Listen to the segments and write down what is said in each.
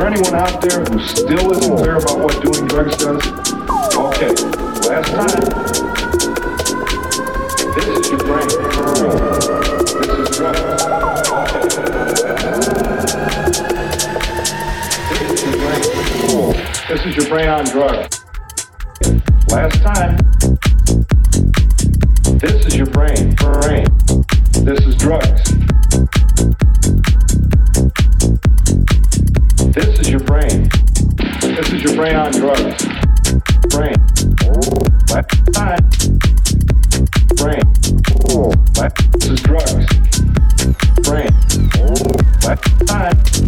there anyone out there who still isn't clear about what doing drugs does? Okay, last time. This is your brain. This is drugs. This is your brain. This is your brain on drugs. Last time. This is your brain. Brain. This is drugs. This is your brain. This is your brain on drugs. Brain. Left side. Brain. Left. This is drugs. Brain. Left side.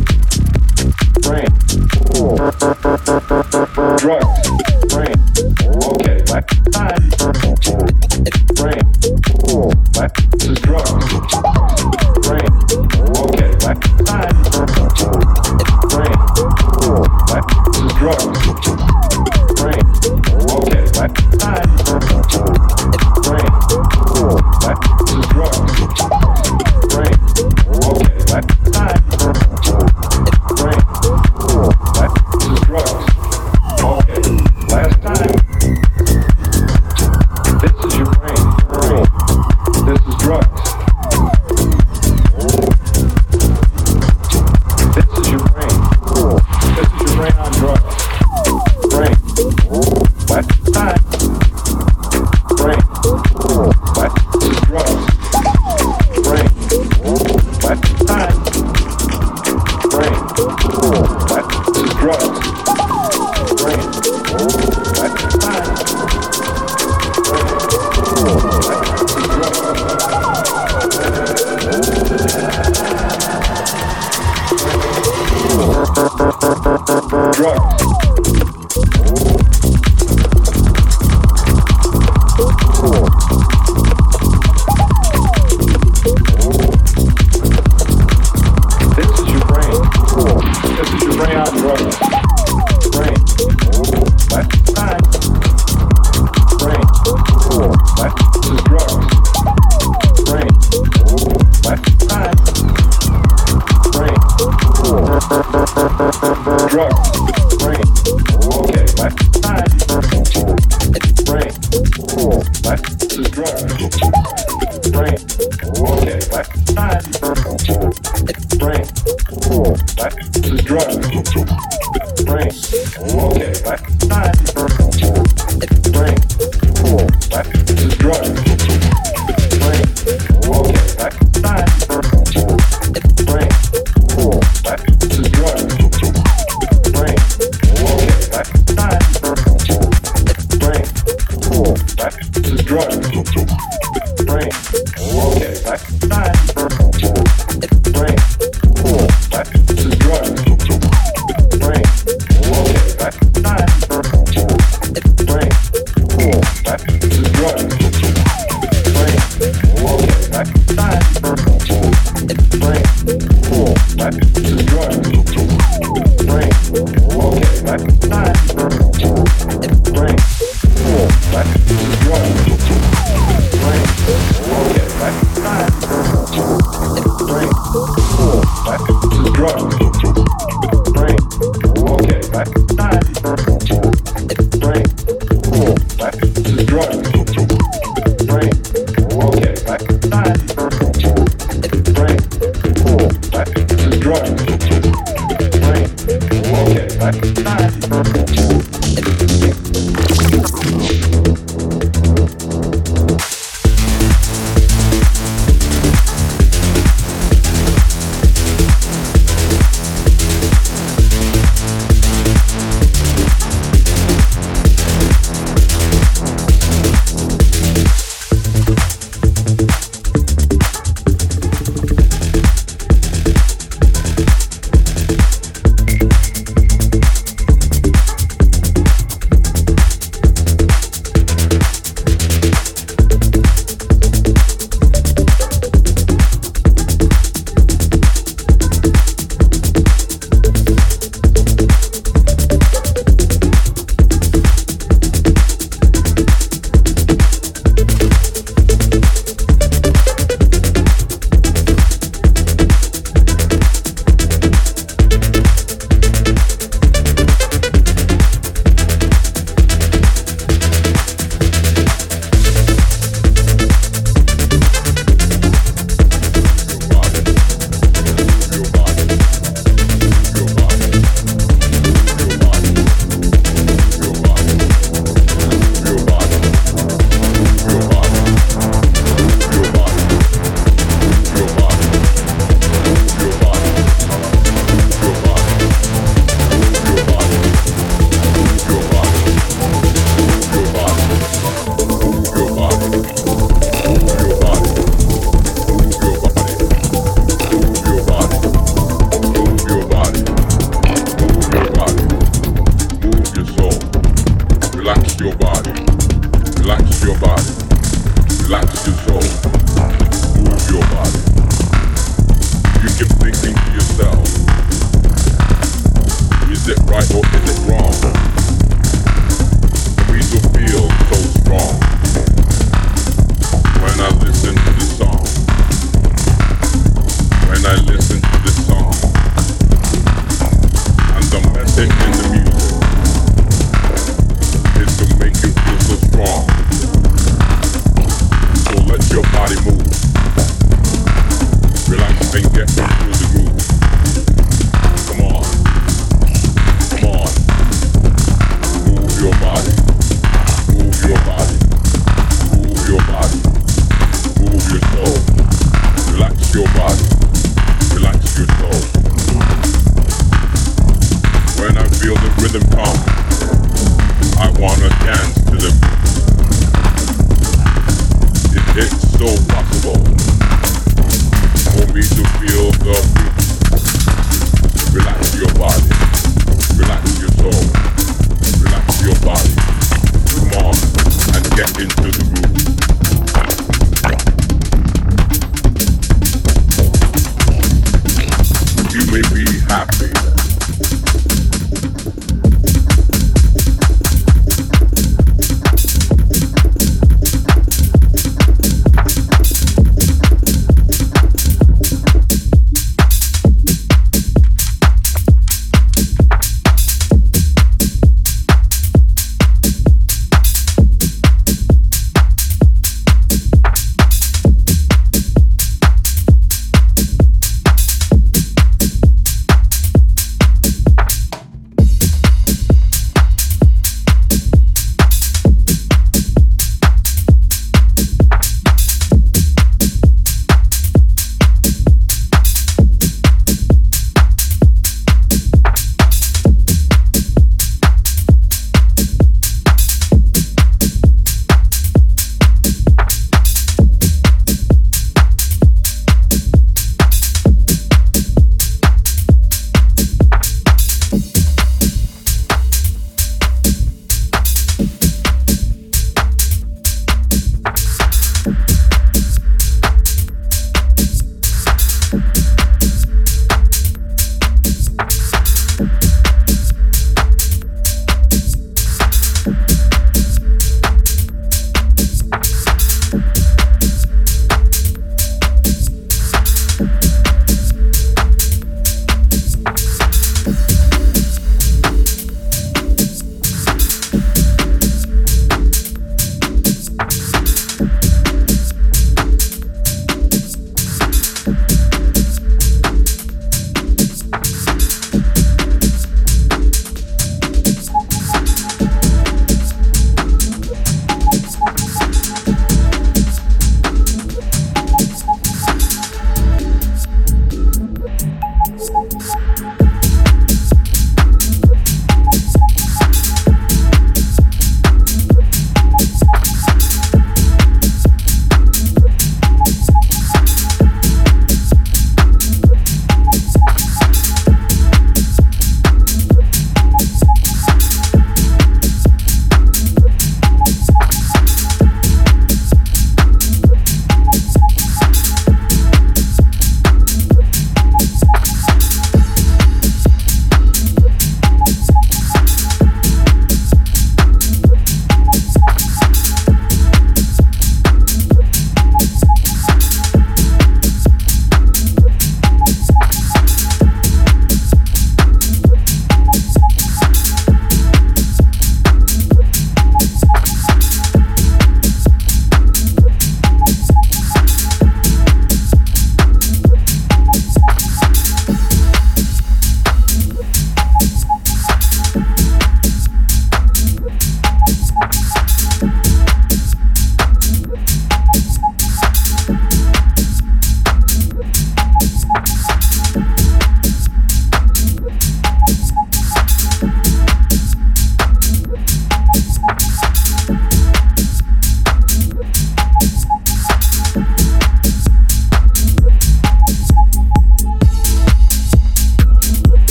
Yeah.